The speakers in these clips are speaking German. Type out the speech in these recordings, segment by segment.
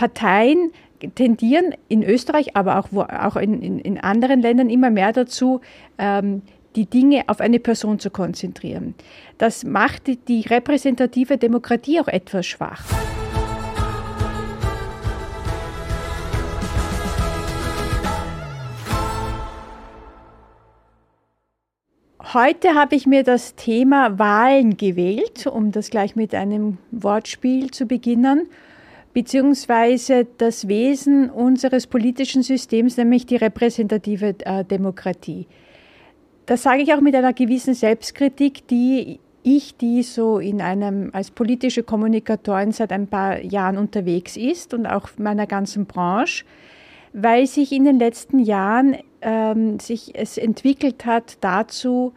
Parteien tendieren in Österreich, aber auch, wo, auch in, in, in, anderen Ländern immer mehr dazu, ähm, die Dinge auf eine Person zu konzentrieren. Das macht die, die repräsentative Demokratie auch etwas schwach. Heute habe ich mir das Thema Wahlen gewählt, um das gleich mit einem Wortspiel zu beginnen, beziehungsweise das Wesen unseres politischen Systems, nämlich die repräsentative äh, Demokratie. Das sage ich auch mit einer gewissen Selbstkritik, die ich, die so in einem als politische Kommunikatorin seit ein paar Jahren unterwegs ist und auch meiner ganzen Branche, weil sich in den letzten Jahren ähm, sich es entwickelt hat dazu,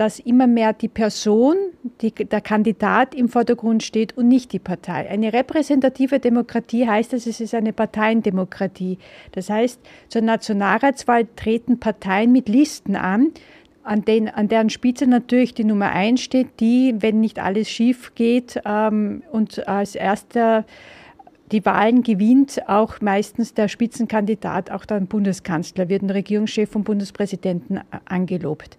dass immer mehr die Person, die, der Kandidat im Vordergrund steht und nicht die Partei. Eine repräsentative Demokratie heißt, dass es ist eine Parteiendemokratie. Das heißt, zur Nationalratswahl treten Parteien mit Listen an, an, den, an deren Spitze natürlich die Nummer eins steht, die, wenn nicht alles schief geht ähm, und als erster die Wahlen gewinnt auch meistens der Spitzenkandidat, auch der Bundeskanzler, wird ein Regierungschef vom Bundespräsidenten angelobt.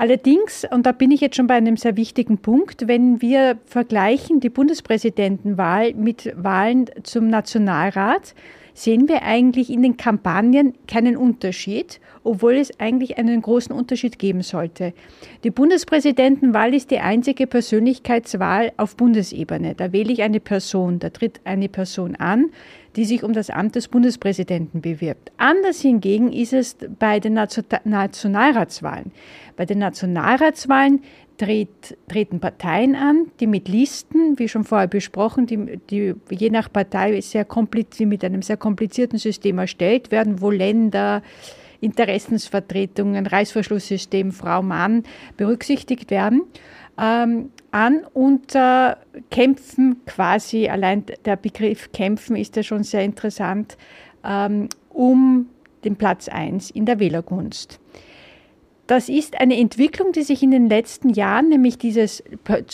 Allerdings, und da bin ich jetzt schon bei einem sehr wichtigen Punkt, wenn wir vergleichen die Bundespräsidentenwahl mit Wahlen zum Nationalrat, sehen wir eigentlich in den Kampagnen keinen Unterschied, obwohl es eigentlich einen großen Unterschied geben sollte. Die Bundespräsidentenwahl ist die einzige Persönlichkeitswahl auf Bundesebene. Da wähle ich eine Person, da tritt eine Person an, die sich um das Amt des Bundespräsidenten bewirbt. Anders hingegen ist es bei den Nationalratswahlen. Bei den Nationalratswahlen treten Parteien an, die mit Listen, wie schon vorher besprochen, die, die je nach Partei sehr mit einem sehr komplizierten System erstellt werden, wo Länder, Interessensvertretungen, Reißverschlusssystem, Frau, Mann berücksichtigt werden, ähm, an und äh, kämpfen quasi, allein der Begriff kämpfen ist ja schon sehr interessant, ähm, um den Platz 1 in der Wählergunst. Das ist eine Entwicklung, die sich in den letzten Jahren, nämlich dieses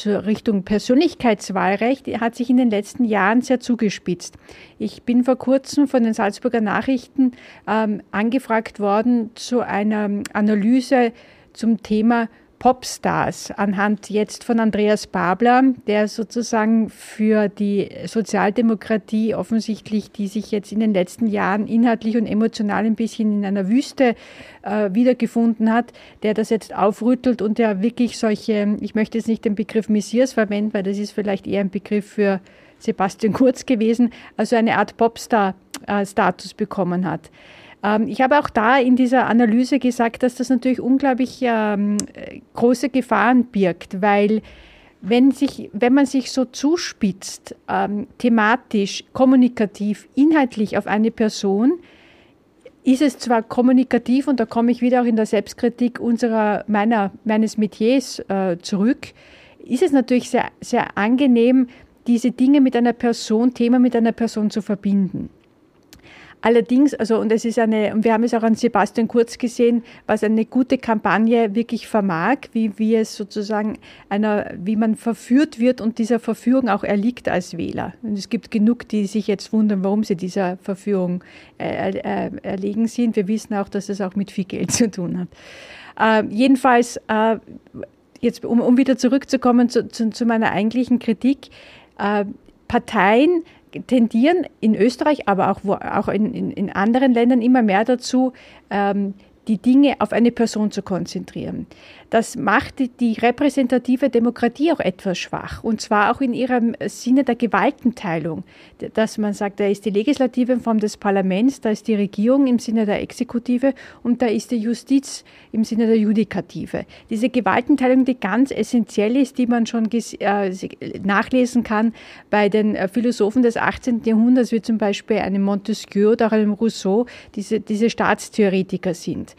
Richtung Persönlichkeitswahlrecht, hat sich in den letzten Jahren sehr zugespitzt. Ich bin vor kurzem von den Salzburger Nachrichten ähm, angefragt worden zu einer Analyse zum Thema Popstars anhand jetzt von Andreas Babler, der sozusagen für die Sozialdemokratie offensichtlich, die sich jetzt in den letzten Jahren inhaltlich und emotional ein bisschen in einer Wüste äh, wiedergefunden hat, der das jetzt aufrüttelt und der wirklich solche, ich möchte jetzt nicht den Begriff Messias verwenden, weil das ist vielleicht eher ein Begriff für Sebastian Kurz gewesen, also eine Art Popstar-Status äh, bekommen hat. Ähm, ich habe auch da in dieser Analyse gesagt, dass das natürlich unglaublich ähm, große Gefahren birgt, weil wenn, sich, wenn man sich so zuspitzt, ähm, thematisch, kommunikativ, inhaltlich auf eine Person, ist es zwar kommunikativ, und da komme ich wieder auch in der Selbstkritik unserer, meiner, meines Metiers äh, zurück, ist es natürlich sehr, sehr angenehm, diese Dinge mit einer Person, Thema mit einer Person zu verbinden. Allerdings, also und es ist eine, und wir haben es auch an Sebastian Kurz gesehen, was eine gute Kampagne wirklich vermag, wie, wie es sozusagen einer, wie man verführt wird und dieser Verführung auch erliegt als Wähler. Und es gibt genug, die sich jetzt wundern, warum sie dieser Verführung äh, äh, erlegen sind. Wir wissen auch, dass es auch mit viel Geld zu tun hat. Äh, jedenfalls, äh, jetzt, um, um, wieder zurückzukommen zu, zu, zu meiner eigentlichen Kritik, äh, Parteien tendieren in Österreich, aber auch, wo, auch in, in, in, anderen Ländern immer mehr dazu, ähm, die Dinge auf eine Person zu konzentrieren. Das macht die repräsentative Demokratie auch etwas schwach. Und zwar auch in ihrem Sinne der Gewaltenteilung. Dass man sagt, da ist die Legislative in Form des Parlaments, da ist die Regierung im Sinne der Exekutive und da ist die Justiz im Sinne der Judikative. Diese Gewaltenteilung, die ganz essentiell ist, die man schon äh, nachlesen kann bei den äh, Philosophen des 18. Jahrhunderts, wie zum Beispiel einem Montesquieu oder einem Rousseau, diese, diese Staatstheoretiker sind.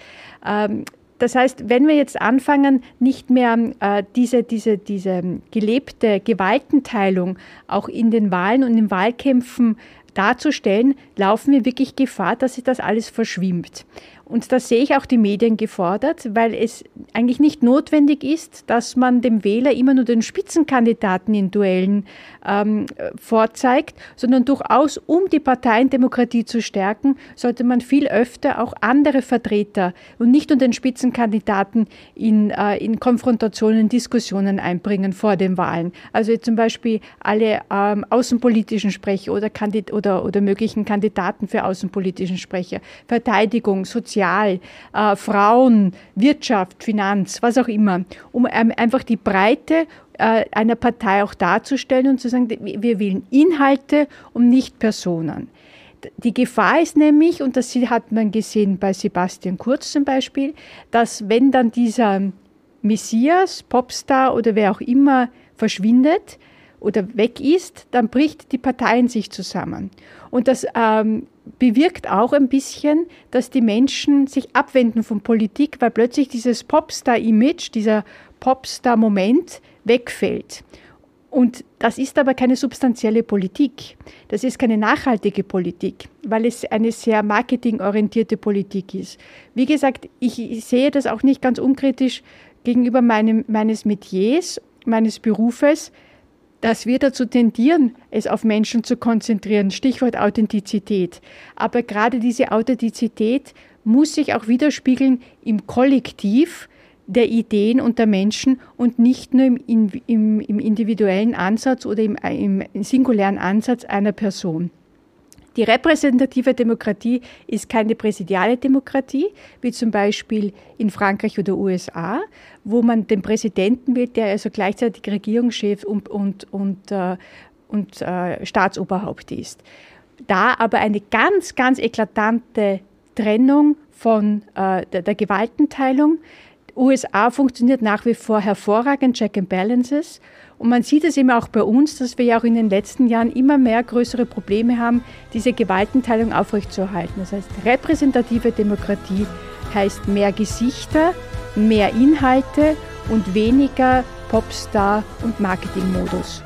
Ähm, das heißt, wenn wir jetzt anfangen, nicht mehr äh, diese, diese, diese gelebte Gewaltenteilung auch in den Wahlen und in Wahlkämpfen darzustellen, laufen wir wirklich Gefahr, dass sich das alles verschwimmt. Und da sehe ich auch die Medien gefordert, weil es eigentlich nicht notwendig ist, dass man dem Wähler immer nur den Spitzenkandidaten in Duellen ähm, vorzeigt, sondern durchaus, um die Parteiendemokratie zu stärken, sollte man viel öfter auch andere Vertreter und nicht nur den Spitzenkandidaten in, äh, in Konfrontationen, Diskussionen einbringen vor den Wahlen. Also zum Beispiel alle ähm, außenpolitischen Sprecher oder, Kandid oder, oder möglichen Kandidaten für außenpolitischen Sprecher, Verteidigung, Sozial, äh, Frauen, Wirtschaft, Finanz, was auch immer, um ähm, einfach die Breite äh, einer Partei auch darzustellen und zu sagen, wir wählen Inhalte und nicht Personen. Die Gefahr ist nämlich, und das hat man gesehen bei Sebastian Kurz zum Beispiel, dass wenn dann dieser Messias, Popstar oder wer auch immer verschwindet oder weg ist, dann bricht die Partei in sich zusammen. Und das ähm, bewirkt auch ein bisschen, dass die Menschen sich abwenden von Politik, weil plötzlich dieses Popstar-Image, dieser Popstar-Moment wegfällt. Und das ist aber keine substanzielle Politik. Das ist keine nachhaltige Politik, weil es eine sehr marketingorientierte Politik ist. Wie gesagt, ich sehe das auch nicht ganz unkritisch gegenüber meinem, meines Metiers, meines Berufes, dass wir dazu tendieren, es auf Menschen zu konzentrieren. Stichwort Authentizität. Aber gerade diese Authentizität muss sich auch widerspiegeln im Kollektiv, der Ideen und der Menschen und nicht nur im, im, im individuellen Ansatz oder im, im singulären Ansatz einer Person. Die repräsentative Demokratie ist keine präsidiale Demokratie, wie zum Beispiel in Frankreich oder USA, wo man den Präsidenten wählt, der also gleichzeitig Regierungschef und, und, und, äh, und äh, Staatsoberhaupt ist. Da aber eine ganz, ganz eklatante Trennung von äh, der, der Gewaltenteilung, USA funktioniert nach wie vor hervorragend, Check and Balances. Und man sieht es eben auch bei uns, dass wir ja auch in den letzten Jahren immer mehr größere Probleme haben, diese Gewaltenteilung aufrechtzuerhalten. Das heißt, repräsentative Demokratie heißt mehr Gesichter, mehr Inhalte und weniger Popstar und Marketingmodus.